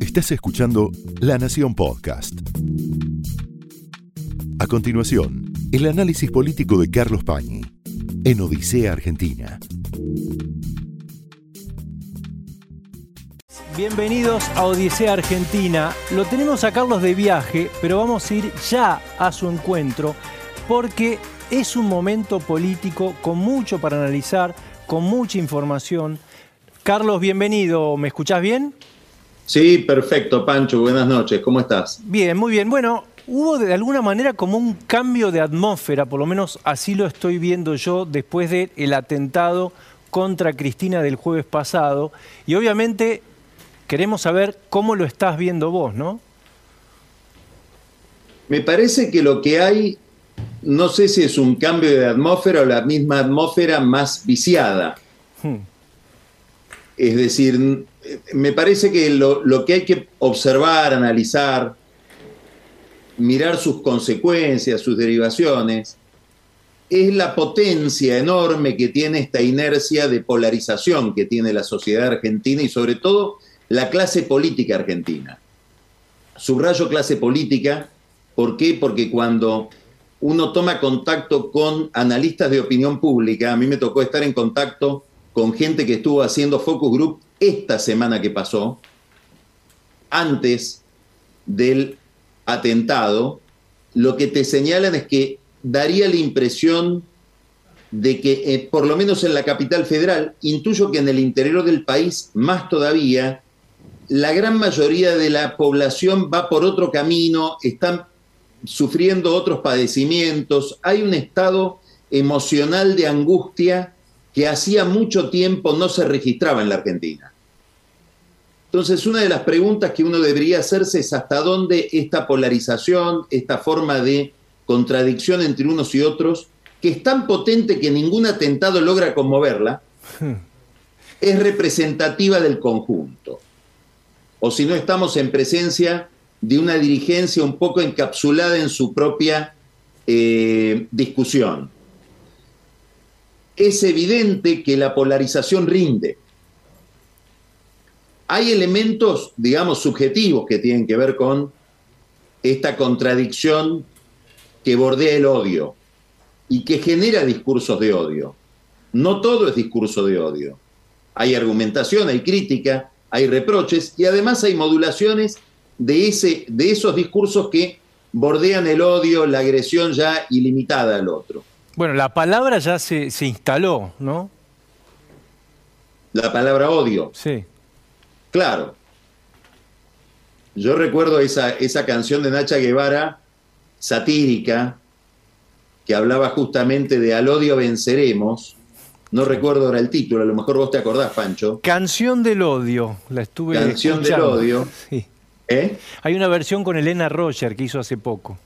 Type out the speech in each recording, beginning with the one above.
Estás escuchando La Nación Podcast. A continuación, el análisis político de Carlos Pañi en Odisea Argentina. Bienvenidos a Odisea Argentina. Lo tenemos a Carlos de viaje, pero vamos a ir ya a su encuentro porque es un momento político con mucho para analizar, con mucha información. Carlos, bienvenido. ¿Me escuchás bien? Sí, perfecto, Pancho. Buenas noches. ¿Cómo estás? Bien, muy bien. Bueno, hubo de alguna manera como un cambio de atmósfera, por lo menos así lo estoy viendo yo después del atentado contra Cristina del jueves pasado. Y obviamente queremos saber cómo lo estás viendo vos, ¿no? Me parece que lo que hay, no sé si es un cambio de atmósfera o la misma atmósfera más viciada. Hmm. Es decir, me parece que lo, lo, que hay que observar, analizar, mirar sus consecuencias, sus derivaciones, es la potencia enorme que tiene esta inercia de polarización que tiene la sociedad argentina y sobre todo la clase política argentina. Subrayo clase política, ¿por qué? Porque cuando uno toma contacto con analistas de opinión pública, a mí me tocó estar en contacto con gente que estuvo haciendo focus group esta semana que pasó, antes del atentado, lo que te señalan es que daría la impresión de que, eh, por lo menos en la capital federal, intuyo que en el interior del país, más todavía, la gran mayoría de la población va por otro camino, están sufriendo otros padecimientos, hay un estado emocional de angustia que hacía mucho tiempo no se registraba en la Argentina. Entonces, una de las preguntas que uno debería hacerse es hasta dónde esta polarización, esta forma de contradicción entre unos y otros, que es tan potente que ningún atentado logra conmoverla, es representativa del conjunto o si no estamos en presencia de una dirigencia un poco encapsulada en su propia eh, discusión. Es evidente que la polarización rinde. Hay elementos, digamos, subjetivos que tienen que ver con esta contradicción que bordea el odio y que genera discursos de odio. No todo es discurso de odio. Hay argumentación, hay crítica, hay reproches y además hay modulaciones de, ese, de esos discursos que bordean el odio, la agresión ya ilimitada al otro. Bueno, la palabra ya se, instaló, ¿no? La palabra odio. Sí. Claro. Yo recuerdo esa, esa canción de Nacha Guevara, satírica, que hablaba justamente de al odio venceremos, no recuerdo ahora el título, a lo mejor vos te acordás, Pancho. Canción del odio, la estuve Canción del odio. Sí. ¿Eh? Hay una versión con Elena Roger que hizo hace poco.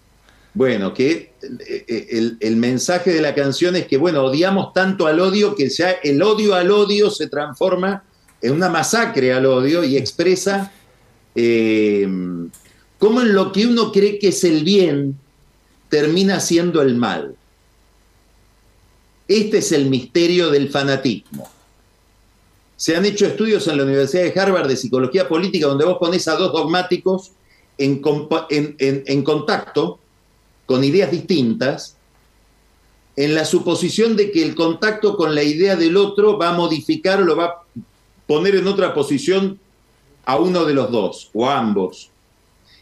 Bueno, que eh, el, el, mensaje de la canción es que, bueno, odiamos tanto al odio que ya el odio al odio se transforma en una masacre al odio y expresa eh, cómo en lo que uno cree que es el bien termina siendo el mal. Este es el misterio del fanatismo. Se han hecho estudios en la Universidad de Harvard de psicología política donde vos pones a dos dogmáticos en, contacto con ideas distintas, en la suposición de que el contacto con la idea del otro va a modificar o lo va a poner en otra posición a uno de los dos o a ambos.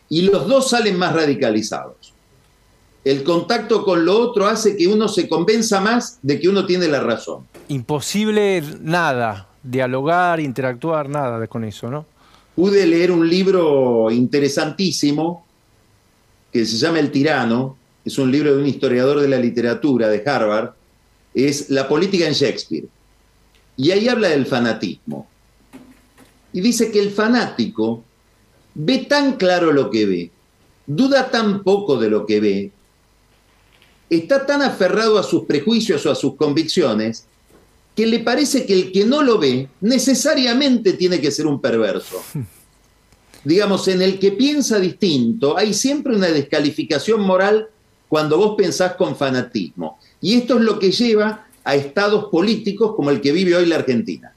Y los dos salen más radicalizados el contacto con lo otro hace que uno se convenza más de que uno tiene la razón. Imposible nada, dialogar, interactuar, nada con eso, ¿no? Pude leer un libro interesantísimo que se llama El tirano, es un libro de un historiador de la literatura de Harvard, es La política en Shakespeare. Y ahí habla del fanatismo. Y dice que el fanático ve tan claro lo que ve, duda tan poco de lo que ve, está tan aferrado a sus prejuicios o a sus convicciones que le parece que el que no lo ve necesariamente tiene que ser un perverso. Digamos, en el que piensa distinto hay siempre una descalificación moral cuando vos pensás con fanatismo. Y esto es lo que lleva a estados políticos como el que vive hoy la Argentina.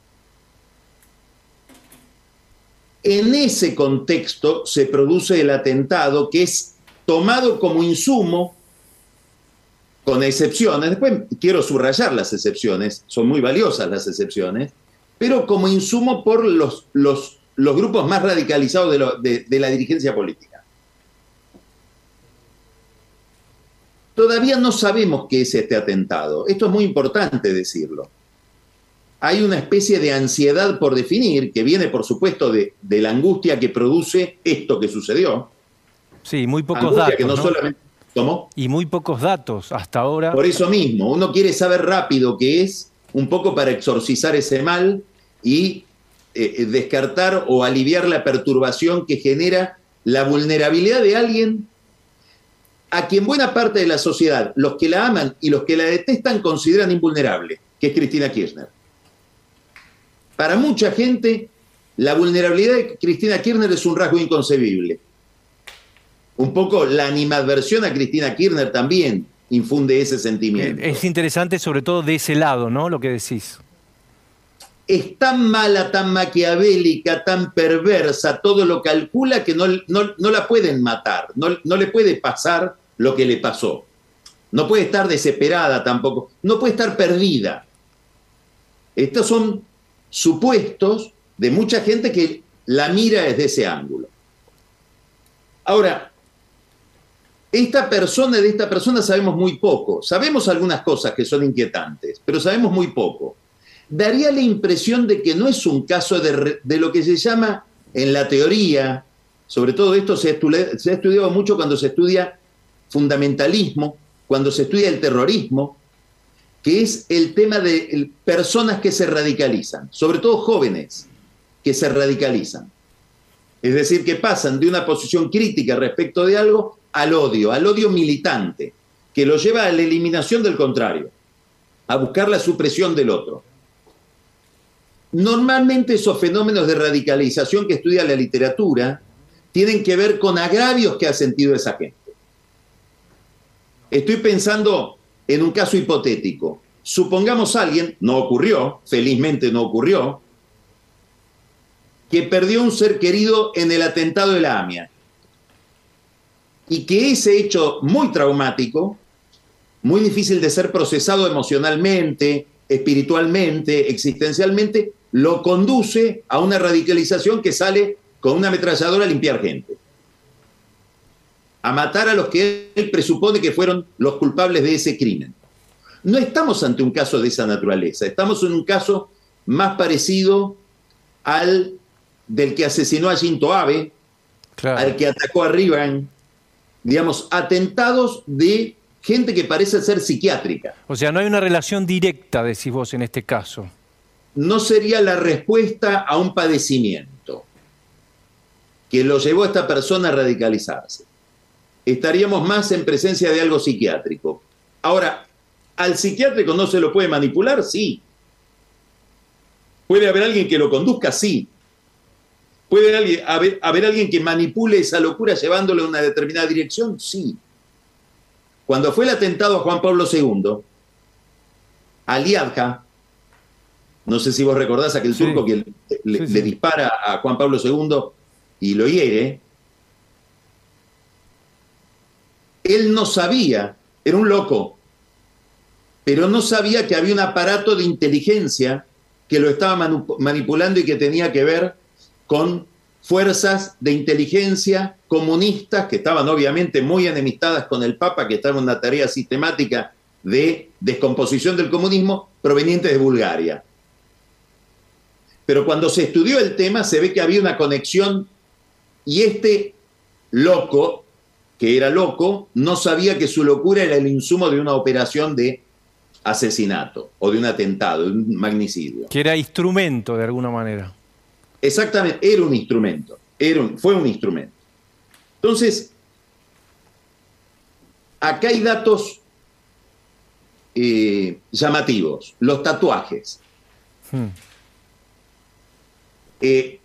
En ese contexto se produce el atentado que es tomado como insumo, con excepciones, después quiero subrayar las excepciones, son muy valiosas las excepciones, pero como insumo por los, los, los grupos más radicalizados de, de la dirigencia política. Todavía no sabemos qué es este atentado. Esto es muy importante decirlo. Hay una especie de ansiedad por definir, que viene, por supuesto, de, la angustia que produce esto que sucedió. Sí, muy pocos datos. Que no, Solamente, Y muy pocos datos hasta ahora. Por eso mismo, uno quiere saber rápido qué es, un poco para exorcizar ese mal y eh, eh, descartar o aliviar la perturbación que genera la vulnerabilidad de alguien a quien buena parte de la sociedad, los que la aman y los que la detestan, consideran invulnerable, que es Cristina Kirchner. Para mucha gente, la vulnerabilidad de Cristina Kirchner es un rasgo inconcebible. Un poco la animadversión a Cristina Kirchner también infunde ese sentimiento. Es interesante sobre todo de ese lado, ¿no? Lo que decís. Es tan mala, tan maquiavélica, tan perversa, todo lo calcula que no, no, la pueden matar, no, no le puede pasar lo que le pasó. No puede estar desesperada tampoco, no puede estar perdida. Estos son supuestos de mucha gente que la mira desde ese ángulo. Ahora, esta persona, de esta persona sabemos muy poco. Sabemos algunas cosas que son inquietantes, pero sabemos muy poco. Daría la impresión de que no es un caso de, lo que se llama en la teoría, sobre todo esto se, se ha estudiado mucho cuando se estudia fundamentalismo, cuando se estudia el terrorismo, que es el tema de personas que se radicalizan, sobre todo jóvenes que se radicalizan. Es decir, que pasan de una posición crítica respecto de algo al odio, al odio militante, que lo lleva a la eliminación del contrario, a buscar la supresión del otro. Normalmente esos fenómenos de radicalización que estudia la literatura tienen que ver con agravios que ha sentido esa gente. Estoy pensando en un caso hipotético. Supongamos a alguien, no ocurrió, felizmente no ocurrió, que perdió un ser querido en el atentado de la AMIA. Y que ese hecho muy traumático, muy difícil de ser procesado emocionalmente, espiritualmente, existencialmente, lo conduce a una radicalización que sale con una ametralladora a limpiar gente a matar a los que él presupone que fueron los culpables de ese crimen. No estamos ante un caso de esa naturaleza, estamos en un caso más parecido al del que asesinó a Shinto Abe, al que atacó a Rivan, digamos, atentados de gente que parece ser psiquiátrica. O sea, no hay una relación directa, decís vos, en este caso. No sería la respuesta a un padecimiento que lo llevó a esta persona a radicalizarse estaríamos más en presencia de algo psiquiátrico. Ahora, ¿al psiquiátrico no se lo puede manipular? Sí. ¿Puede haber alguien que lo conduzca? Sí. ¿Puede haber, alguien que manipule esa locura llevándolo en una determinada dirección? Sí. Cuando fue el atentado a Juan Pablo II, Aliadja, no sé si vos recordás aquel turco que le, dispara a Juan Pablo II y lo hiere, Él no sabía, era un loco, pero no sabía que había un aparato de inteligencia que lo estaba manipulando y que tenía que ver con fuerzas de inteligencia comunistas que estaban obviamente muy enemistadas con el Papa, que estaba en una tarea sistemática de descomposición del comunismo proveniente de Bulgaria. Pero cuando se estudió el tema se ve que había una conexión y este loco que era loco, no sabía que su locura era el insumo de una operación de asesinato o de un atentado, de un magnicidio. Que era instrumento de alguna manera. Exactamente, era un instrumento, era fue un instrumento. Entonces, acá hay datos eh, llamativos, los tatuajes. Hmm. Eh,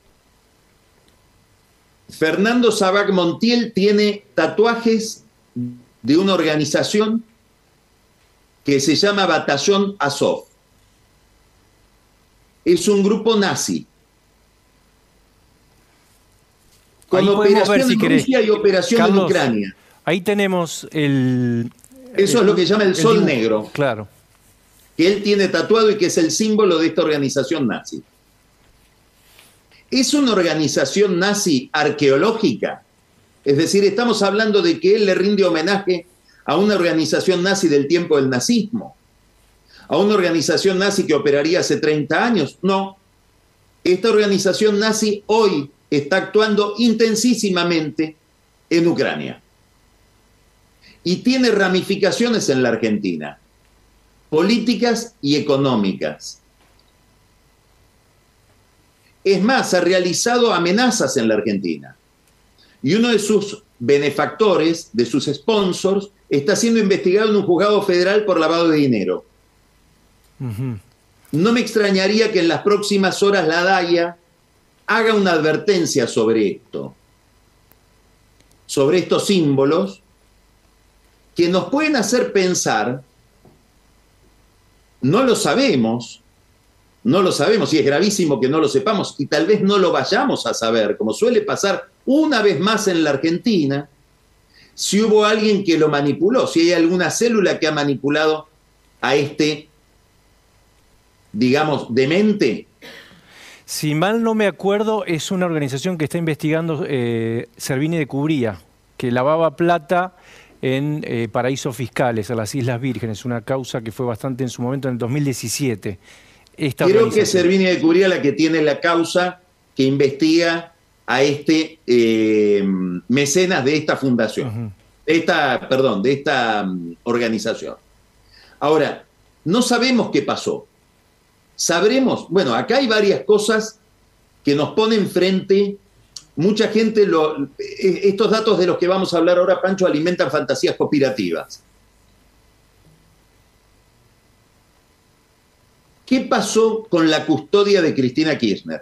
Fernando Sabac Montiel tiene tatuajes de una organización que se llama Batallón Azov. Es un grupo nazi. con operación en Rusia y operación en Ucrania. Ahí tenemos el... Eso es lo que llama el, sol negro. Claro. Que él tiene tatuado y que es el símbolo de esta organización nazi. ¿Es una organización nazi arqueológica? Es decir, estamos hablando de que él le rinde homenaje a una organización nazi del tiempo del nazismo, a una organización nazi que operaría hace 30 años. No, esta organización nazi hoy está actuando intensísimamente en Ucrania y tiene ramificaciones en la Argentina, políticas y económicas. Es más, ha realizado amenazas en la Argentina. Y uno de sus benefactores, de sus sponsors, está siendo investigado en un juzgado federal por lavado de dinero. No me extrañaría que en las próximas horas la DAIA haga una advertencia sobre esto, sobre estos símbolos que nos pueden hacer pensar, no lo sabemos, no lo sabemos y es gravísimo que no lo sepamos y tal vez no lo vayamos a saber, como suele pasar una vez más en la Argentina, si hubo alguien que lo manipuló, si hay alguna célula que ha manipulado a este, digamos, demente. Si mal no me acuerdo, es una organización que está investigando eh, Servini de Cubría, que lavaba plata en eh, paraísos fiscales, a las Islas Vírgenes, una causa que fue bastante en su momento en el 2017. Creo que es Servini de Cubría la que tiene la causa que investiga a este eh, mecenas de esta fundación, esta, perdón, de esta mm, organización. Ahora, no sabemos qué pasó. Sabremos, bueno, acá hay varias cosas que nos ponen frente mucha gente, lo, e, estos datos de los que vamos a hablar ahora, Pancho, alimentan fantasías conspirativas. ¿Qué pasó con la custodia de Cristina Kirchner?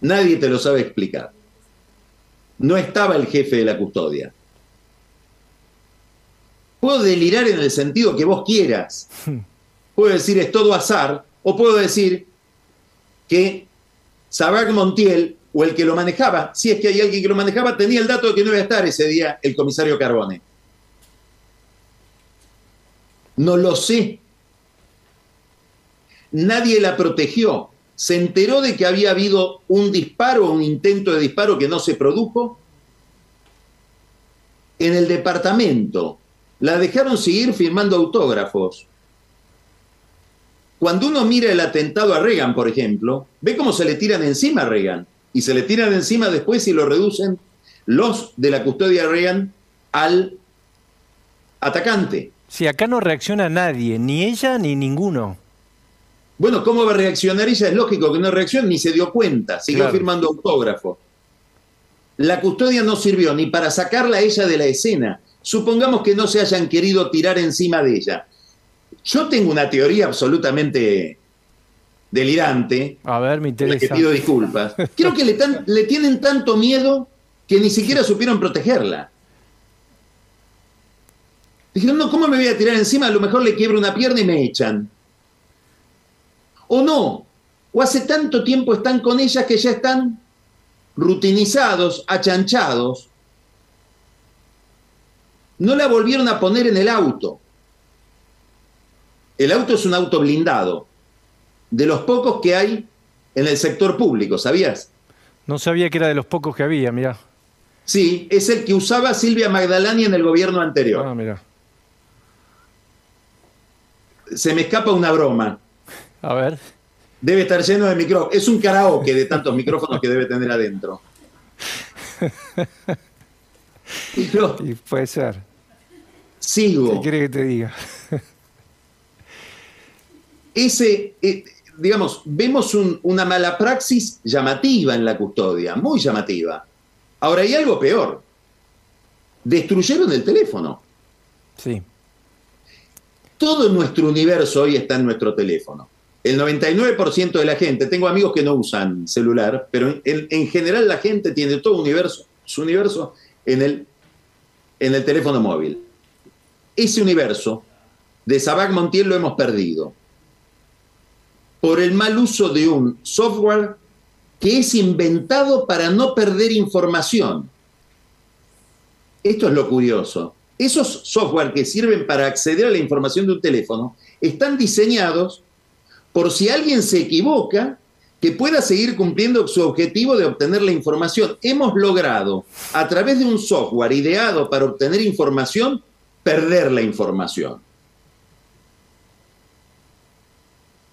Nadie te lo sabe explicar. No estaba el jefe de la custodia. Puedo delirar en el sentido que vos quieras. Puedo decir es todo azar, o puedo decir que Sabac Montiel o el que lo manejaba, si es que hay alguien que lo manejaba, tenía el dato de que no iba a estar ese día el comisario Carbone. No lo sé. Nadie la protegió. Se enteró de que había habido un disparo, un intento de disparo que no se produjo. En el departamento. La dejaron seguir firmando autógrafos. Cuando uno mira el atentado a Reagan, por ejemplo, ve cómo se le tiran encima a Reagan y se le tiran encima después y lo reducen los de la custodia Reagan al atacante. Si acá no reacciona nadie, ni ella ni ninguno. Bueno, ¿cómo va a reaccionar ella? Es lógico que no reaccione, ni se dio cuenta, siguió firmando autógrafo. La custodia no sirvió ni para sacarla a ella de la escena. Supongamos que no se hayan querido tirar encima de ella. Yo tengo una teoría absolutamente delirante. A ver, me interesa. Que pido disculpas. Creo que le, le tienen tanto miedo que ni siquiera supieron protegerla. Dijeron, no, ¿cómo me voy a tirar encima? A lo mejor le quiebro una pierna y me echan. O no, o hace tanto tiempo están con ellas que ya están rutinizados, achanchados. No la volvieron a poner en el auto. El auto es un auto blindado de los pocos que hay en el sector público, ¿sabías? No sabía que era de los pocos que había, mira. Sí, es el que usaba Silvia Magdalani en el gobierno anterior. Ah, mira. Se me escapa una broma. A ver. Debe estar lleno de micrófonos. Es un karaoke de tantos micrófonos que debe tener adentro. y puede ser. Sigo. ¿Qué quiere que te diga? Ese, eh, digamos, vemos una mala praxis llamativa en la custodia, muy llamativa. Ahora hay algo peor. Destruyeron el teléfono. Sí. Todo nuestro universo hoy está en nuestro teléfono. El 99% de la gente, tengo amigos que no usan celular, pero en, general la gente tiene todo universo, su universo en el, en el teléfono móvil. Ese universo de Sabac Montiel lo hemos perdido por el mal uso de un software que es inventado para no perder información. Esto es lo curioso. Esos software que sirven para acceder a la información de un teléfono están diseñados por si alguien se equivoca, que pueda seguir cumpliendo su objetivo de obtener la información. Hemos logrado, a través de un software ideado para obtener información, perder la información.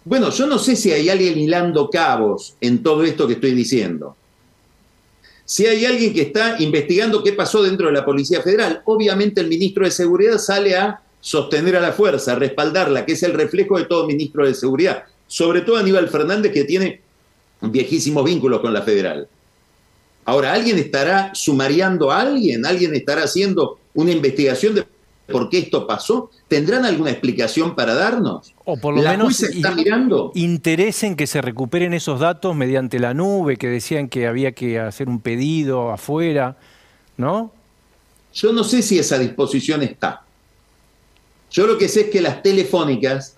Bueno, yo no sé si hay alguien hilando cabos en todo esto que estoy diciendo. Si hay alguien que está investigando qué pasó dentro de la Policía Federal, obviamente el ministro de Seguridad sale a sostener a la fuerza, a respaldarla, que es el reflejo de todo ministro de Seguridad sobre todo Aníbal Fernández, que tiene viejísimos vínculos con la federal. Ahora, ¿alguien estará sumariando a alguien? ¿Alguien estará haciendo una investigación de por qué esto pasó? ¿Tendrán alguna explicación para darnos? O por lo menos está mirando? interés en que se recuperen esos datos mediante la nube, que decían que había que hacer un pedido afuera, ¿no? Yo no sé si esa disposición está. Yo lo que sé es que las telefónicas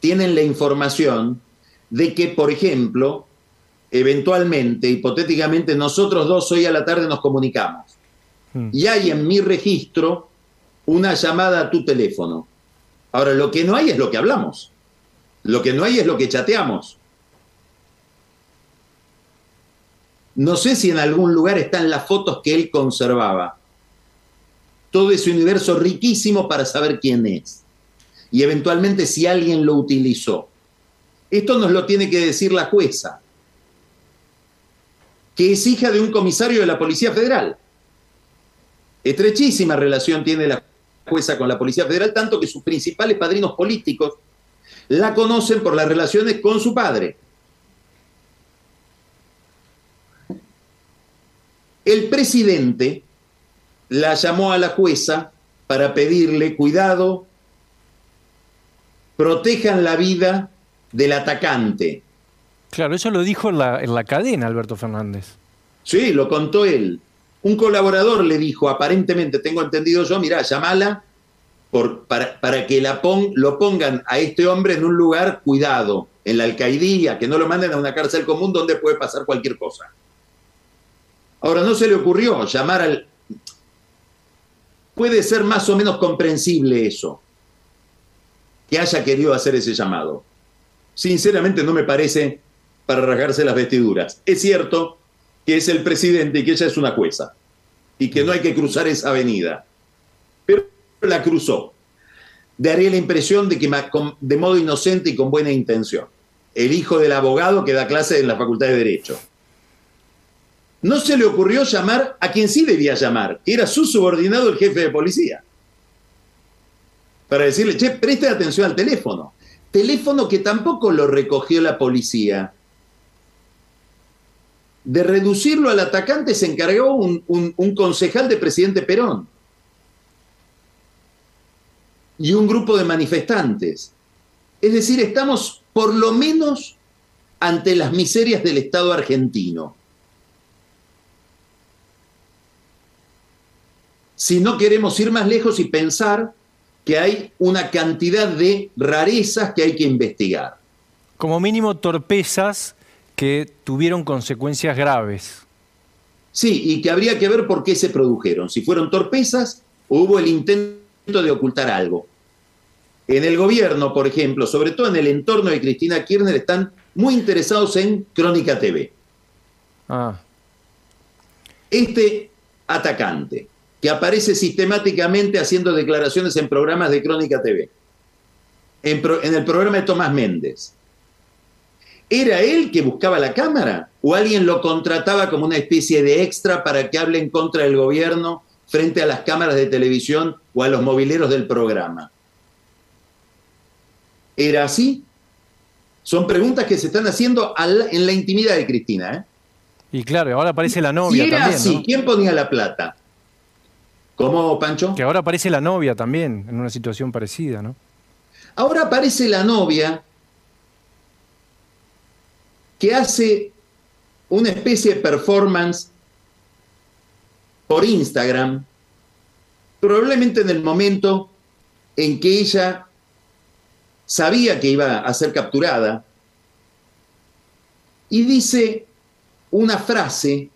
tienen la información de que, por ejemplo, eventualmente, hipotéticamente, nosotros dos hoy a la tarde nos comunicamos. Hmm. Y hay en mi registro una llamada a tu teléfono. Ahora, lo que no hay es lo que hablamos. Lo que no hay es lo que chateamos. No sé si en algún lugar están las fotos que él conservaba. Todo ese universo riquísimo para saber quién es y eventualmente si alguien lo utilizó. Esto nos lo tiene que decir la jueza, que es hija de un comisario de la Policía Federal. Estrechísima relación tiene la jueza con la Policía Federal, tanto que sus principales padrinos políticos la conocen por las relaciones con su padre. El presidente la llamó a la jueza para pedirle cuidado protejan la vida del atacante. Claro, eso lo dijo en la, cadena Alberto Fernández. Sí, lo contó él. Un colaborador le dijo, aparentemente, tengo entendido yo, mira, llamala por, para, que la lo pongan a este hombre en un lugar cuidado, en la alcaidía, que no lo manden a una cárcel común donde puede pasar cualquier cosa. Ahora, no se le ocurrió llamar al... Puede ser más o menos comprensible eso que haya querido hacer ese llamado. Sinceramente no me parece para rasgarse las vestiduras. Es cierto que es el presidente y que ella es una jueza y que no hay que cruzar esa avenida. Pero la cruzó. Daría la impresión de que de modo inocente y con buena intención. El hijo del abogado que da clase en la Facultad de Derecho. No se le ocurrió llamar a quien sí debía llamar, que era su subordinado el jefe de policía para decirle, che, preste atención al teléfono. Teléfono que tampoco lo recogió la policía. De reducirlo al atacante se encargó un, un concejal de presidente Perón y un grupo de manifestantes. Es decir, estamos por lo menos ante las miserias del Estado argentino. Si no queremos ir más lejos y pensar que hay una cantidad de rarezas que hay que investigar. Como mínimo torpezas que tuvieron consecuencias graves. Sí, y que habría que ver por qué se produjeron. Si fueron torpezas o hubo el intento de ocultar algo. En el gobierno, por ejemplo, sobre todo en el entorno de Cristina Kirchner, están muy interesados en Crónica TV. Ah. Este atacante que aparece sistemáticamente haciendo declaraciones en programas de Crónica TV, en, el programa de Tomás Méndez. ¿Era él que buscaba la cámara o alguien lo contrataba como una especie de extra para que hable en contra del gobierno frente a las cámaras de televisión o a los mobileros del programa? ¿Era así? Son preguntas que se están haciendo en la intimidad de Cristina. ¿eh? Y claro, ahora aparece la novia. era así, ¿quién ponía la plata? ¿Cómo, Pancho? Que ahora aparece la novia también, en una situación parecida, ¿no? Ahora aparece la novia que hace una especie de performance por Instagram, probablemente en el momento en que ella sabía que iba a ser capturada, y dice una frase,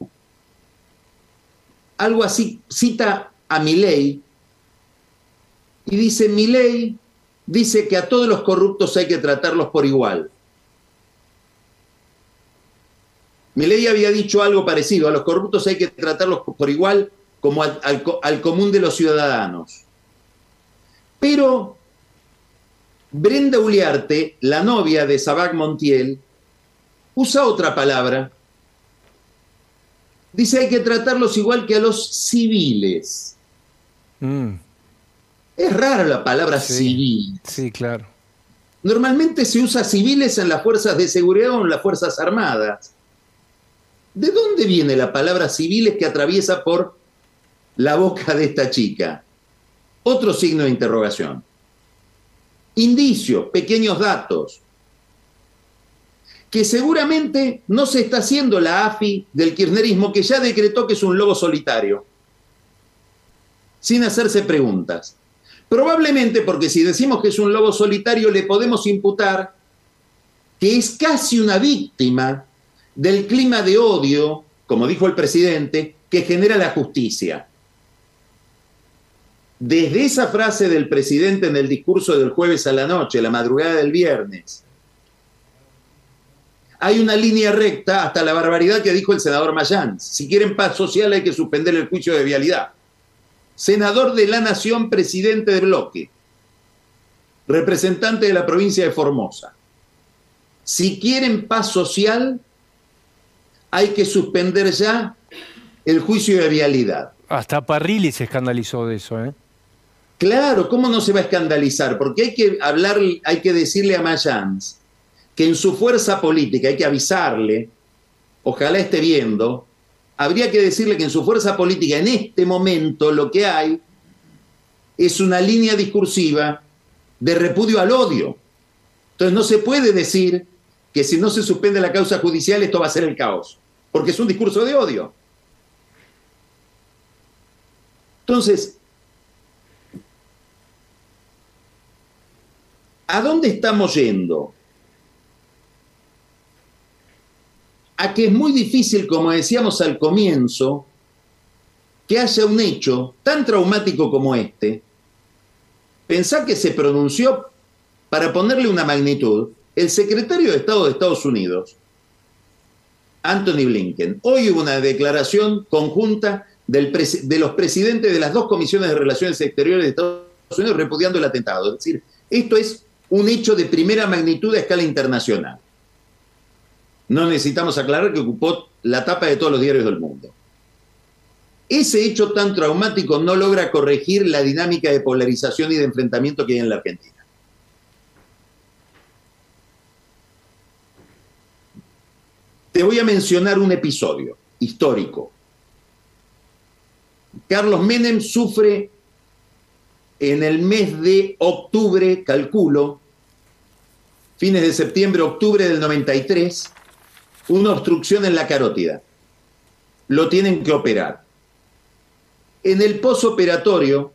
algo así, cita a Milei y dice, Milei dice que a todos los corruptos hay que tratarlos por igual. Milei había dicho algo parecido, a los corruptos hay que tratarlos por igual como al, al común de los ciudadanos. Pero Brenda Uliarte, la novia de Sabac Montiel, usa otra palabra. Dice hay que tratarlos igual que a los civiles. Mm. Es rara la palabra civil. Sí, claro. Normalmente se usa civiles en las fuerzas de seguridad o en las fuerzas armadas. ¿De dónde viene la palabra civiles que atraviesa por la boca de esta chica? Otro signo de interrogación. Indicios, pequeños datos, que seguramente no se está haciendo la AFI del kirchnerismo, que ya decretó que es un lobo solitario, sin hacerse preguntas. Probablemente porque si decimos que es un lobo solitario le podemos imputar que es casi una víctima del clima de odio, como dijo el presidente, que genera la justicia. Desde esa frase del presidente en el discurso del jueves a la noche, la madrugada del viernes, hay una línea recta hasta la barbaridad que dijo el senador Mayán. Si quieren paz social hay que suspender el juicio de vialidad senador de la Nación, presidente de bloque, representante de la provincia de Formosa. Si quieren paz social, hay que suspender ya el juicio de vialidad. Hasta Parrilli se escandalizó de eso, ¿eh? Claro, ¿cómo no se va a escandalizar? Porque hay que hablar, hay que decirle a Mayans que en su fuerza política hay que avisarle, ojalá esté viendo, habría que decirle que en su fuerza política en este momento lo que hay es una línea discursiva de repudio al odio. Entonces no se puede decir que si no se suspende la causa judicial esto va a ser el caos, porque es un discurso de odio. Entonces, ¿a dónde estamos yendo? A que es muy difícil, como decíamos al comienzo, que haya un hecho tan traumático como este. Pensar que se pronunció, para ponerle una magnitud, el secretario de Estado de Estados Unidos, Anthony Blinken. Hoy hubo una declaración conjunta de los presidentes de las dos comisiones de Relaciones Exteriores de Estados Unidos repudiando el atentado. Es decir, esto es un hecho de primera magnitud a escala internacional. No necesitamos aclarar que ocupó la tapa de todos los diarios del mundo. Ese hecho tan traumático no logra corregir la dinámica de polarización y de enfrentamiento que hay en la Argentina. Te voy a mencionar un episodio histórico. Carlos Menem sufre en el mes de octubre, calculo, fines de septiembre, octubre del 93, una obstrucción en la carótida. Lo tienen que operar. En el posoperatorio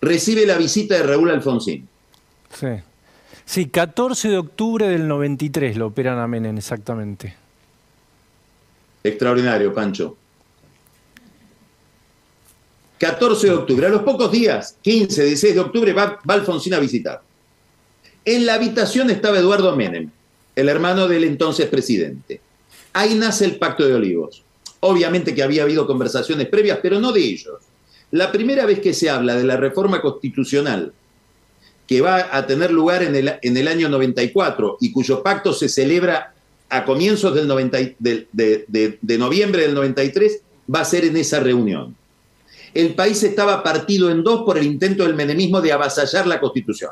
recibe la visita de Raúl Alfonsín. Sí. Sí, 14 de octubre del 93 lo operan a Menem, exactamente. Extraordinario, Pancho. 14 de octubre, a los pocos días, 15, 16 de octubre, va, va Alfonsín a visitar. En la habitación estaba Eduardo Menem, el hermano del entonces presidente. Ahí nace el Pacto de Olivos. Obviamente que había habido conversaciones previas, pero no de ellos. La primera vez que se habla de la reforma constitucional que va a tener lugar en el, año 94 y cuyo pacto se celebra a comienzos del de, de noviembre del 93, va a ser en esa reunión. El país estaba partido en dos por el intento del menemismo de avasallar la constitución,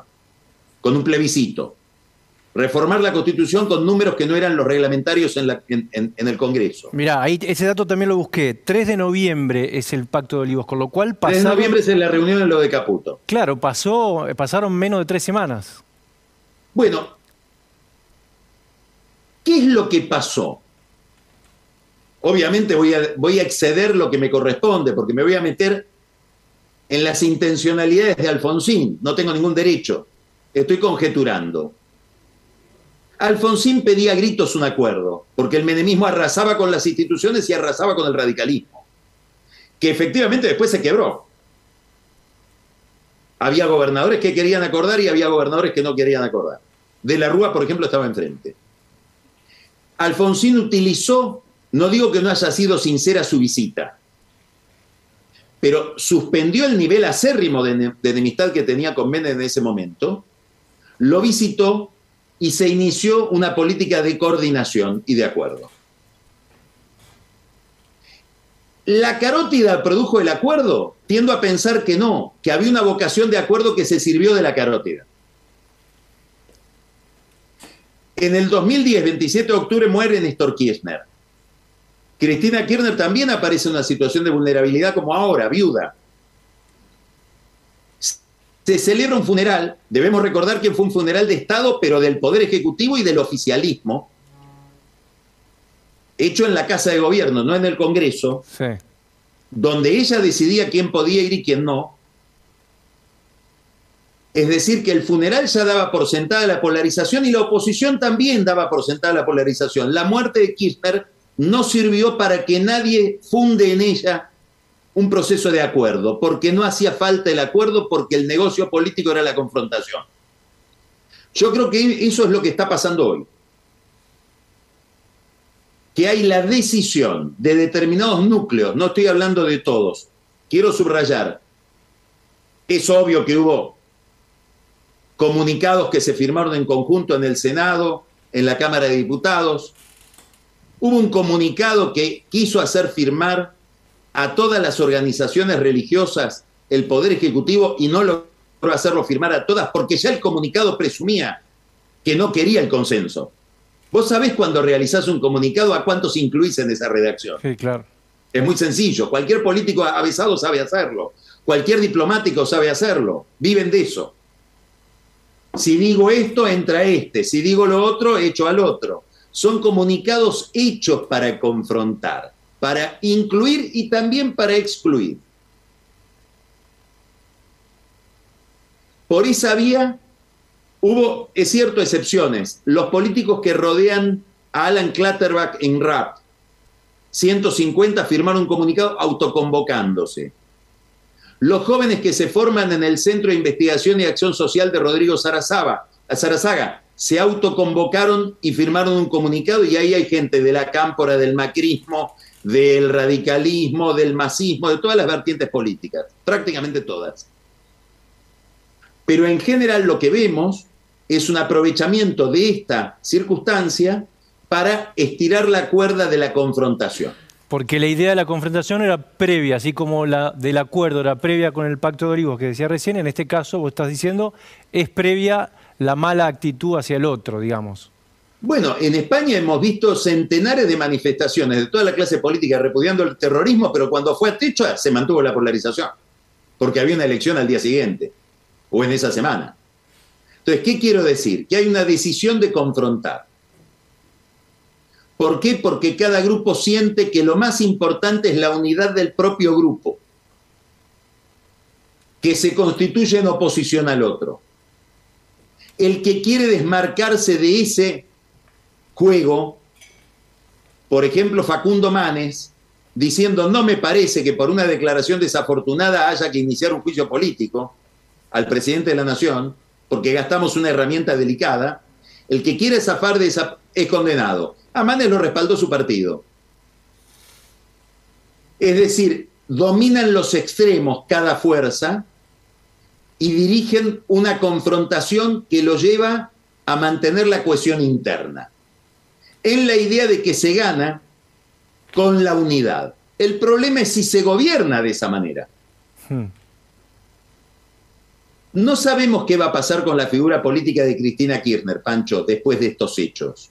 con un plebiscito reformar la Constitución con números que no eran los reglamentarios en, el Congreso. Mira, ahí ese dato también lo busqué. 3 de noviembre es el Pacto de Olivos, con lo cual pasaron... 3 de noviembre es la reunión en lo de Caputo. Claro, pasó, pasaron menos de tres semanas. Bueno, ¿qué es lo que pasó? Obviamente voy a, voy a exceder lo que me corresponde, porque me voy a meter en las intencionalidades de Alfonsín. No tengo ningún derecho. Estoy conjeturando. Alfonsín pedía a gritos un acuerdo, porque el menemismo arrasaba con las instituciones y arrasaba con el radicalismo, que efectivamente después se quebró. Había gobernadores que querían acordar y había gobernadores que no querían acordar. De la Rúa, por ejemplo, estaba enfrente. Alfonsín utilizó, no digo que no haya sido sincera su visita, pero suspendió el nivel acérrimo de, enemistad que tenía con Menem en ese momento, lo visitó y se inició una política de coordinación y de acuerdo. ¿La carótida produjo el acuerdo? Tiendo a pensar que no, que había una vocación de acuerdo que se sirvió de la carótida. En el 2010, 27 de octubre, muere Néstor Kirchner. Cristina Kirchner también aparece en una situación de vulnerabilidad como ahora, viuda. Se celebra un funeral, debemos recordar que fue un funeral de Estado, pero del Poder Ejecutivo y del oficialismo, hecho en la Casa de Gobierno, no en el Congreso, donde ella decidía quién podía ir y quién no. Es decir, que el funeral ya daba por sentada la polarización y la oposición también daba por sentada la polarización. La muerte de Kirchner no sirvió para que nadie funde en ella un proceso de acuerdo, porque no hacía falta el acuerdo, porque el negocio político era la confrontación. Yo creo que eso es lo que está pasando hoy. Que hay la decisión de determinados núcleos, no estoy hablando de todos, quiero subrayar, es obvio que hubo comunicados que se firmaron en conjunto en el Senado, en la Cámara de Diputados, hubo un comunicado que quiso hacer firmar a todas las organizaciones religiosas el Poder Ejecutivo y no logró hacerlo firmar a todas porque ya el comunicado presumía que no quería el consenso. Vos sabés cuando realizás un comunicado a cuántos incluís en esa redacción. Sí, claro. Es muy sencillo. Cualquier político avisado sabe hacerlo. Cualquier diplomático sabe hacerlo. Viven de eso. Si digo esto, entra este. Si digo lo otro, echo al otro. Son comunicados hechos para confrontar para incluir y también para excluir. Por esa vía hubo, es cierto, excepciones. Los políticos que rodean a Alan Clatterbach en RAP, 150 firmaron un comunicado autoconvocándose. Los jóvenes que se forman en el Centro de Investigación y Acción Social de Rodrigo Sarazaga se autoconvocaron y firmaron un comunicado y ahí hay gente de la cámpora del macrismo, del radicalismo, del masismo, de todas las vertientes políticas, prácticamente todas. Pero en general lo que vemos es un aprovechamiento de esta circunstancia para estirar la cuerda de la confrontación. Porque la idea de la confrontación era previa, así como la del acuerdo era previa con el pacto de Olivos que decía recién, en este caso vos estás diciendo, es previa la mala actitud hacia el otro, digamos. Bueno, en España hemos visto centenares de manifestaciones de toda la clase política repudiando el terrorismo, pero cuando fue a techo se mantuvo la polarización, porque había una elección al día siguiente o en esa semana. Entonces, ¿qué quiero decir? Que hay una decisión de confrontar. ¿Por qué? Porque cada grupo siente que lo más importante es la unidad del propio grupo, que se constituye en oposición al otro. El que quiere desmarcarse de ese juego, por ejemplo, Facundo Manes, diciendo no me parece que por una declaración desafortunada haya que iniciar un juicio político al presidente de la nación, porque gastamos una herramienta delicada, el que quiere zafar de esa es condenado. A Manes lo respaldó su partido. Es decir, dominan los extremos cada fuerza y dirigen una confrontación que lo lleva a mantener la cohesión interna en la idea de que se gana con la unidad. El problema es si se gobierna de esa manera. Hmm. No sabemos qué va a pasar con la figura política de Cristina Kirchner, Pancho, después de estos hechos.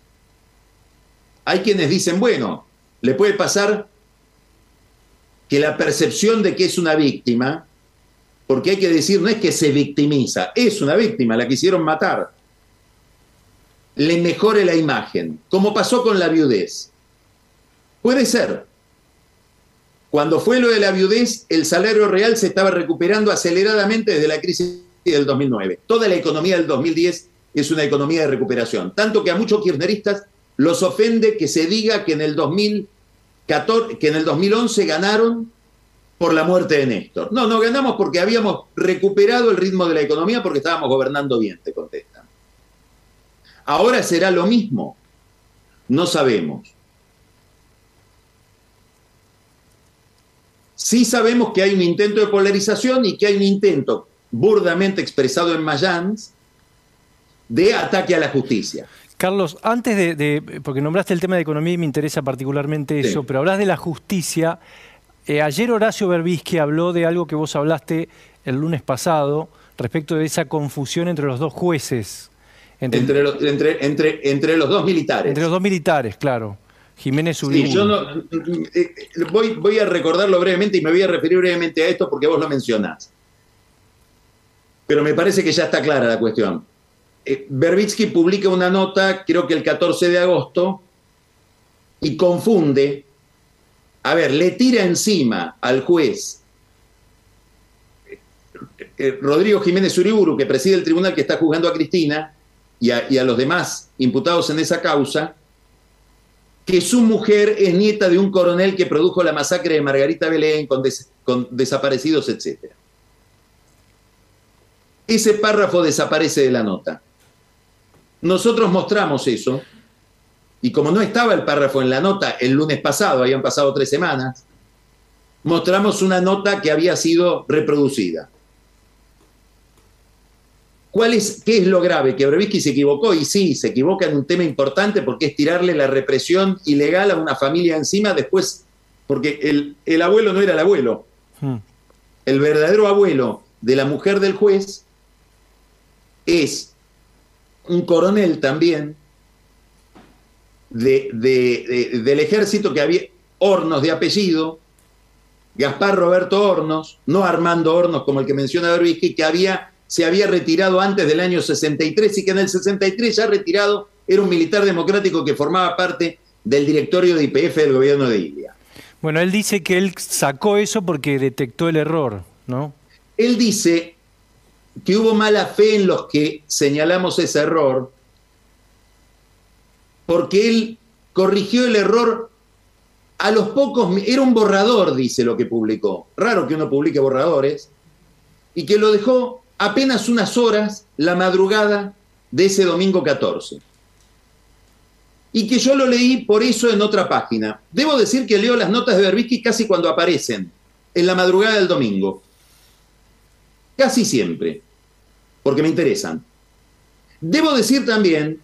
Hay quienes dicen, bueno, le puede pasar que la percepción de que es una víctima, porque hay que decir, no es que se victimiza, es una víctima, la quisieron matar le mejore la imagen, como pasó con la viudez. Puede ser. Cuando fue lo de la viudez, el salario real se estaba recuperando aceleradamente desde la crisis del 2009. Toda la economía del 2010 es una economía de recuperación. Tanto que a muchos kirchneristas los ofende que se diga que en el 2014, que en el 2011 ganaron por la muerte de Néstor. No, no ganamos porque habíamos recuperado el ritmo de la economía porque estábamos gobernando bien, te contestan. Ahora será lo mismo. No sabemos. Sí sabemos que hay un intento de polarización y que hay un intento burdamente expresado en Mayans de ataque a la justicia. Carlos, antes de, porque nombraste el tema de economía y me interesa particularmente eso, pero hablas de la justicia. Eh, ayer Horacio Berbisky habló de algo que vos hablaste el lunes pasado respecto de esa confusión entre los dos jueces. Entre, los, entre los dos militares. Entre los dos militares, claro. Jiménez Sí, yo no, eh, voy, voy a recordarlo brevemente y me voy a referir brevemente a esto porque vos lo mencionás. Pero me parece que ya está clara la cuestión. Eh, Berbitsky publica una nota, creo que el 14 de agosto, y confunde, a ver, le tira encima al juez eh, Rodrigo Jiménez Uriburu, que preside el tribunal que está juzgando a Cristina, y a los demás imputados en esa causa, que su mujer es nieta de un coronel que produjo la masacre de Margarita Belén con, desaparecidos, etc. Ese párrafo desaparece de la nota. Nosotros mostramos eso, y como no estaba el párrafo en la nota el lunes pasado, habían pasado tres semanas, mostramos una nota que había sido reproducida. ¿Cuál es, ¿Qué es lo grave? Que Brevisky se equivocó y sí, se equivoca en un tema importante porque es tirarle la represión ilegal a una familia encima después, porque el, el abuelo no era el abuelo. Hmm. El verdadero abuelo de la mujer del juez es un coronel también de, del ejército que había, Hornos de apellido, Gaspar Roberto Hornos, no Armando Hornos como el que menciona Berbisky, que había se había retirado antes del año 63 y que en el 63 ya retirado era un militar democrático que formaba parte del directorio de IPF del gobierno de India. Bueno, él dice que él sacó eso porque detectó el error, ¿no? Él dice que hubo mala fe en los que señalamos ese error, porque él corrigió el error a los pocos, era un borrador, dice lo que publicó. Raro que uno publique borradores, y que lo dejó apenas unas horas la madrugada de ese domingo 14. Y que yo lo leí por eso en otra página. Debo decir que leo las notas de Berbisky casi cuando aparecen, en la madrugada del domingo. Casi siempre, porque me interesan. Debo decir también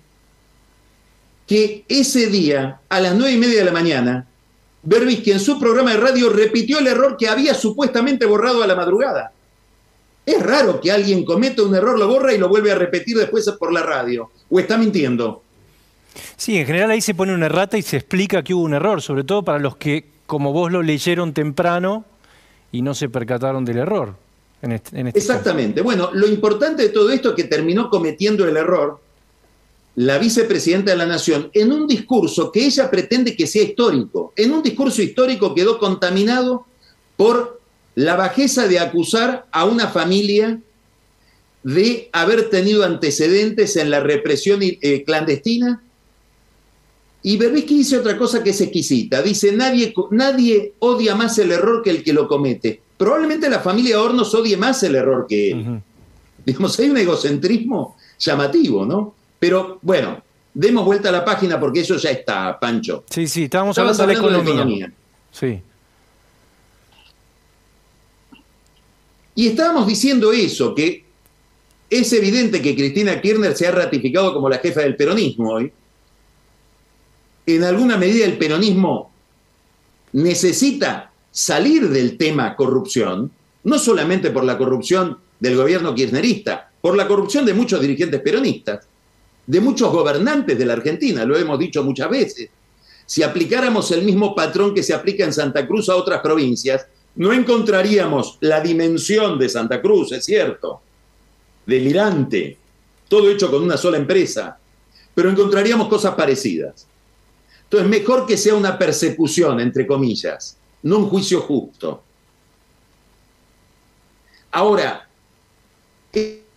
que ese día, a las nueve y media de la mañana, Berbisky en su programa de radio repitió el error que había supuestamente borrado a la madrugada. Es raro que alguien cometa un error, lo borra y lo vuelve a repetir después por la radio. ¿O está mintiendo? Sí, en general ahí se pone una errata y se explica que hubo un error, sobre todo para los que, como vos lo leyeron temprano y no se percataron del error. En este, este Exactamente. Bueno, lo importante de todo esto es que terminó cometiendo el error la vicepresidenta de la Nación en un discurso que ella pretende que sea histórico. En un discurso histórico quedó contaminado por la bajeza de acusar a una familia de haber tenido antecedentes en la represión eh, clandestina. Y Berbisky dice otra cosa que es exquisita. Dice, nadie, nadie odia más el error que el que lo comete. Probablemente la familia Hornos odie más el error que él. Digamos, hay un egocentrismo llamativo, ¿no? Pero bueno, demos vuelta a la página porque eso ya está, Pancho. Sí, sí, estábamos hablando, de la economía. Sí. Y estábamos diciendo eso, que es evidente que Cristina Kirchner se ha ratificado como la jefa del peronismo hoy. En alguna medida el peronismo necesita salir del tema corrupción, no solamente por la corrupción del gobierno kirchnerista, por la corrupción de muchos dirigentes peronistas, de muchos gobernantes de la Argentina, lo hemos dicho muchas veces. Si aplicáramos el mismo patrón que se aplica en Santa Cruz a otras provincias, no encontraríamos la dimensión de Santa Cruz, es cierto, delirante, todo hecho con una sola empresa, pero encontraríamos cosas parecidas. Entonces, mejor que sea una persecución, entre comillas, no un juicio justo. Ahora,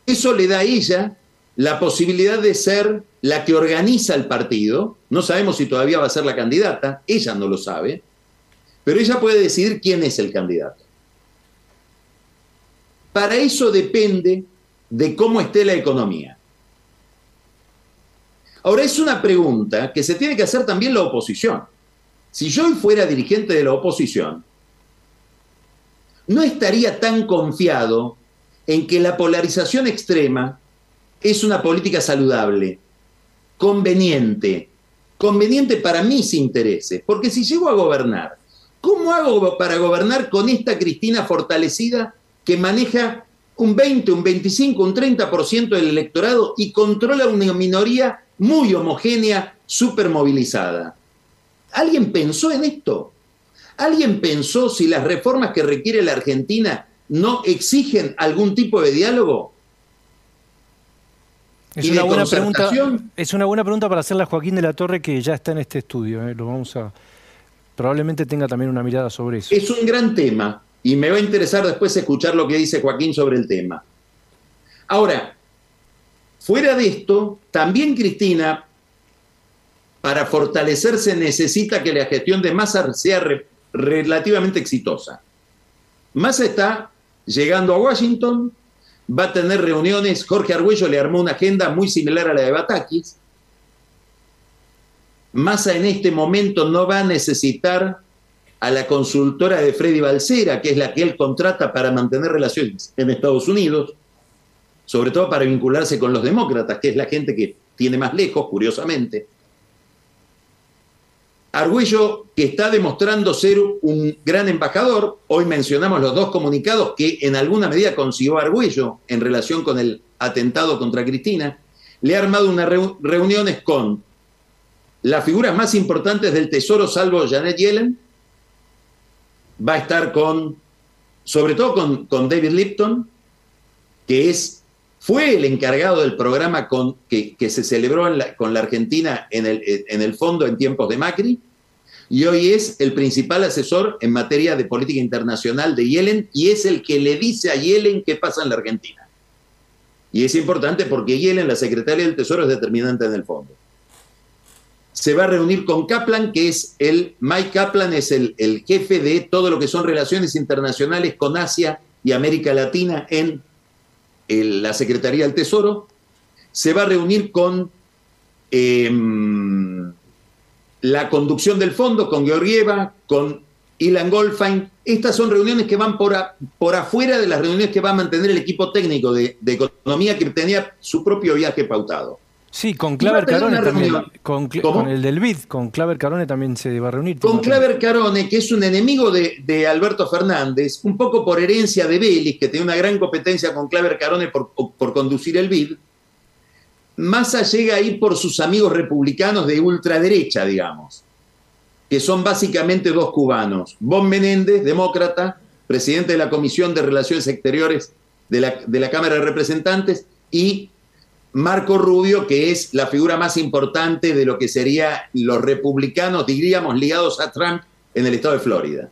eso le da a ella la posibilidad de ser la que organiza el partido. No sabemos si todavía va a ser la candidata, ella no lo sabe, pero ella puede decidir quién es el candidato. Para eso depende de cómo esté la economía. Ahora, es una pregunta que se tiene que hacer también la oposición. Si yo fuera dirigente de la oposición, no estaría tan confiado en que la polarización extrema es una política saludable, conveniente, conveniente para mis intereses. Porque si llego a gobernar, ¿cómo hago para gobernar con esta Cristina fortalecida que maneja un 20, un 25, un 30% del electorado y controla una minoría muy homogénea, súper movilizada? ¿Alguien pensó en esto? ¿Alguien pensó si las reformas que requiere la Argentina no exigen algún tipo de diálogo? Es una, buena pregunta, es una buena pregunta para hacerle a Joaquín de la Torre, que ya está en este estudio. ¿eh? Lo vamos a. Probablemente tenga también una mirada sobre eso. Es un gran tema y me va a interesar después escuchar lo que dice Joaquín sobre el tema. Ahora, fuera de esto, también Cristina, para fortalecerse, necesita que la gestión de Massa sea relativamente exitosa. Massa está llegando a Washington, va a tener reuniones, Jorge Argüello le armó una agenda muy similar a la de Batakis. Massa en este momento no va a necesitar a la consultora de Freddy Balcera, que es la que él contrata para mantener relaciones en Estados Unidos, sobre todo para vincularse con los demócratas, que es la gente que tiene más lejos, curiosamente. Argüello, que está demostrando ser un gran embajador, hoy mencionamos los dos comunicados que en alguna medida consiguió Argüello en relación con el atentado contra Cristina, le ha armado unas reuniones con las figuras más importantes del Tesoro, salvo Janet Yellen, va a estar con, sobre todo con, David Lipton, que es, fue el encargado del programa que, se celebró con la Argentina en el, en el fondo en tiempos de Macri, y hoy es el principal asesor en materia de política internacional de Yellen y es el que le dice a Yellen qué pasa en la Argentina. Y es importante porque Yellen, la secretaria del Tesoro, es determinante en el fondo. Se va a reunir con Kaplan, que es el, Mike Kaplan es el, el jefe de todo lo que son relaciones internacionales con Asia y América Latina en la Secretaría del Tesoro. Se va a reunir con em, la conducción del fondo con Georgieva, con Ilan Goldfein. Estas son reuniones que van por, por afuera de las reuniones que va a mantener el equipo técnico de, economía que tenía su propio viaje pautado. Sí, con Claver Carone también. Con, el del BID, con Claver Carone también se va a reunir. Con Claver Carone, que es un enemigo de, Alberto Fernández, un poco por herencia de Vélez, que tiene una gran competencia con Claver Carone por, por conducir el BID Massa llega ahí por sus amigos republicanos de ultraderecha, digamos, que son básicamente dos cubanos. Bon Menéndez, demócrata, presidente de la Comisión de Relaciones Exteriores de la, de la Cámara de Representantes, y Marco Rubio, que es la figura más importante de lo que serían los republicanos, diríamos, ligados a Trump en el estado de Florida.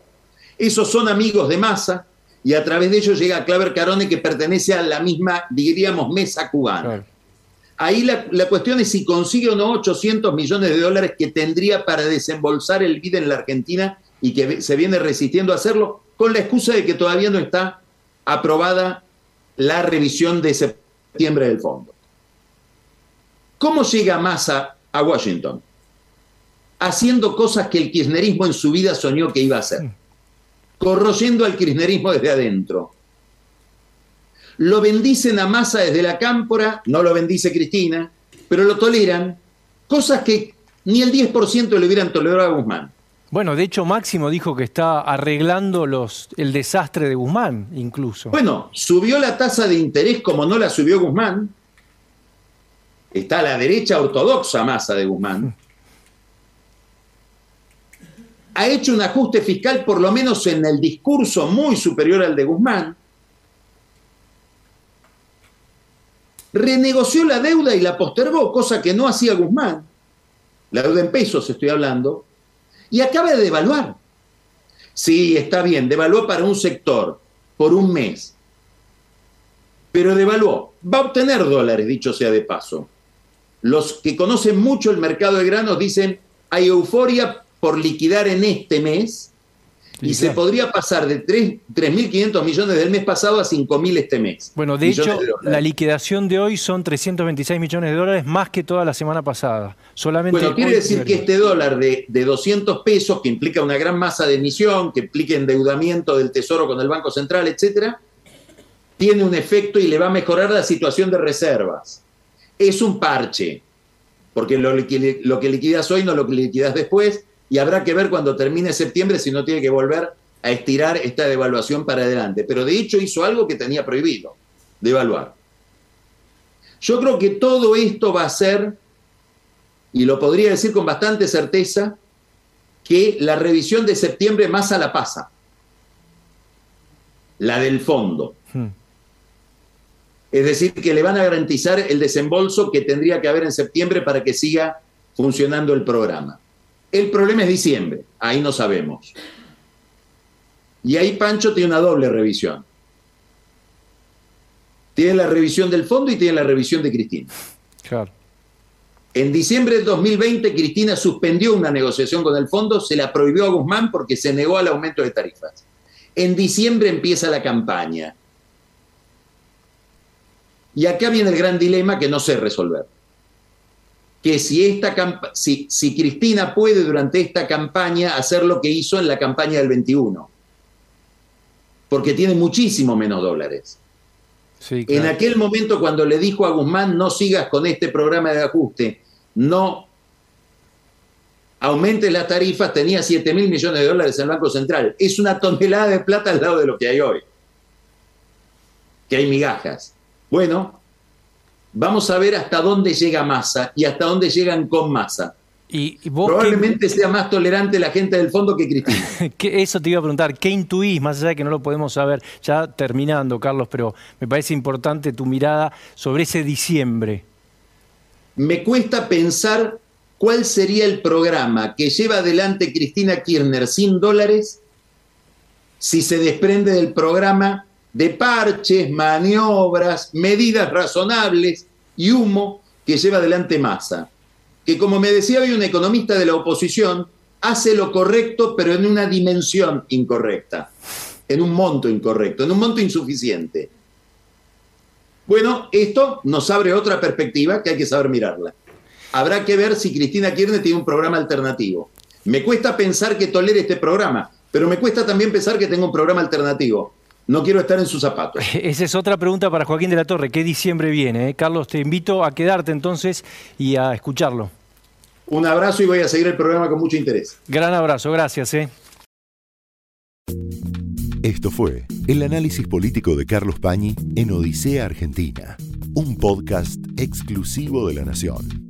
Esos son amigos de Massa y a través de ellos llega Claver Carone, que pertenece a la misma, diríamos, mesa cubana. Ahí la, cuestión es si consigue o no 800 millones de dólares que tendría para desembolsar el BID en la Argentina y que se viene resistiendo a hacerlo con la excusa de que todavía no está aprobada la revisión de septiembre del fondo. ¿Cómo llega Massa a Washington? Haciendo cosas que el kirchnerismo en su vida soñó que iba a hacer. Corroyendo al kirchnerismo desde adentro lo bendicen a masa desde la cámpora, no lo bendice Cristina, pero lo toleran, cosas que ni el 10% le hubieran tolerado a Guzmán. Bueno, de hecho Máximo dijo que está arreglando los, el desastre de Guzmán, incluso. Bueno, subió la tasa de interés como no la subió Guzmán. Está la derecha ortodoxa masa de Guzmán. Ha hecho un ajuste fiscal por lo menos en el discurso muy superior al de Guzmán. renegoció la deuda y la postergó, cosa que no hacía Guzmán. La deuda en pesos estoy hablando. Y acaba de devaluar. Sí, está bien, devaluó para un sector por un mes. pero devaluó. Va a obtener dólares, dicho sea de paso. Los que conocen mucho el mercado de granos dicen, hay euforia por liquidar en este mes y se podría pasar de 3.500 millones del mes pasado a 5.000 este mes. Bueno, de hecho, la liquidación de hoy son 326 millones de dólares más que toda la semana pasada. Solamente bueno, quiere decir que este dólar de, de 200 pesos, que implica una gran masa de emisión, que implica endeudamiento del Tesoro con el Banco Central, etcétera, tiene un efecto y le va a mejorar la situación de reservas. Es un parche, porque lo, que liquidas hoy no lo liquidas después, y habrá que ver cuando termine septiembre si no tiene que volver a estirar esta devaluación para adelante. Pero de hecho hizo algo que tenía prohibido, devaluar. Yo creo que todo esto va a ser, y lo podría decir con bastante certeza, que la revisión de septiembre más a la pasa, la del fondo. Hmm. Es decir, que le van a garantizar el desembolso que tendría que haber en septiembre para que siga funcionando el programa. El problema es diciembre, ahí no sabemos. Y ahí Pancho tiene una doble revisión. Tiene la revisión del fondo y tiene la revisión de Cristina. Claro. En diciembre de 2020, Cristina suspendió una negociación con el fondo, se la prohibió a Guzmán porque se negó al aumento de tarifas. En diciembre empieza la campaña. Y acá viene el gran dilema que no sé resolver que si, esta si, si Cristina puede durante esta campaña hacer lo que hizo en la campaña del 21, porque tiene muchísimo menos dólares. En aquel momento cuando le dijo a Guzmán, no sigas con este programa de ajuste, no aumentes las tarifas, tenía 7 mil millones de dólares en el Banco Central. Es una tonelada de plata al lado de lo que hay hoy. Que hay migajas. Bueno, Vamos a ver hasta dónde llega masa y hasta dónde llegan con masa. Y, Probablemente sea más tolerante la gente del fondo que Cristina. Eso te iba a preguntar, ¿qué intuís? Más allá de que no lo podemos saber, ya terminando, Carlos, pero me parece importante tu mirada sobre ese diciembre. Me cuesta pensar cuál sería el programa que lleva adelante Cristina Kirchner sin dólares si se desprende del programa de parches, maniobras, medidas razonables y humo que lleva adelante Massa, que como me decía hoy un economista de la oposición, hace lo correcto pero en una dimensión incorrecta, en un monto incorrecto, en un monto insuficiente. Bueno, esto nos abre otra perspectiva que hay que saber mirarla. Habrá que ver si Cristina Kirchner tiene un programa alternativo. Me cuesta pensar que tolere este programa, pero me cuesta también pensar que tenga un programa alternativo no quiero estar en sus zapatos. Esa es otra pregunta para Joaquín de la Torre. ¿Qué diciembre viene? Eh? Carlos, te invito a quedarte entonces y a escucharlo. Un abrazo y voy a seguir el programa con mucho interés. Gran abrazo, gracias. Eh. Esto fue el análisis político de Carlos Pañi en Odisea Argentina, un podcast exclusivo de la Nación.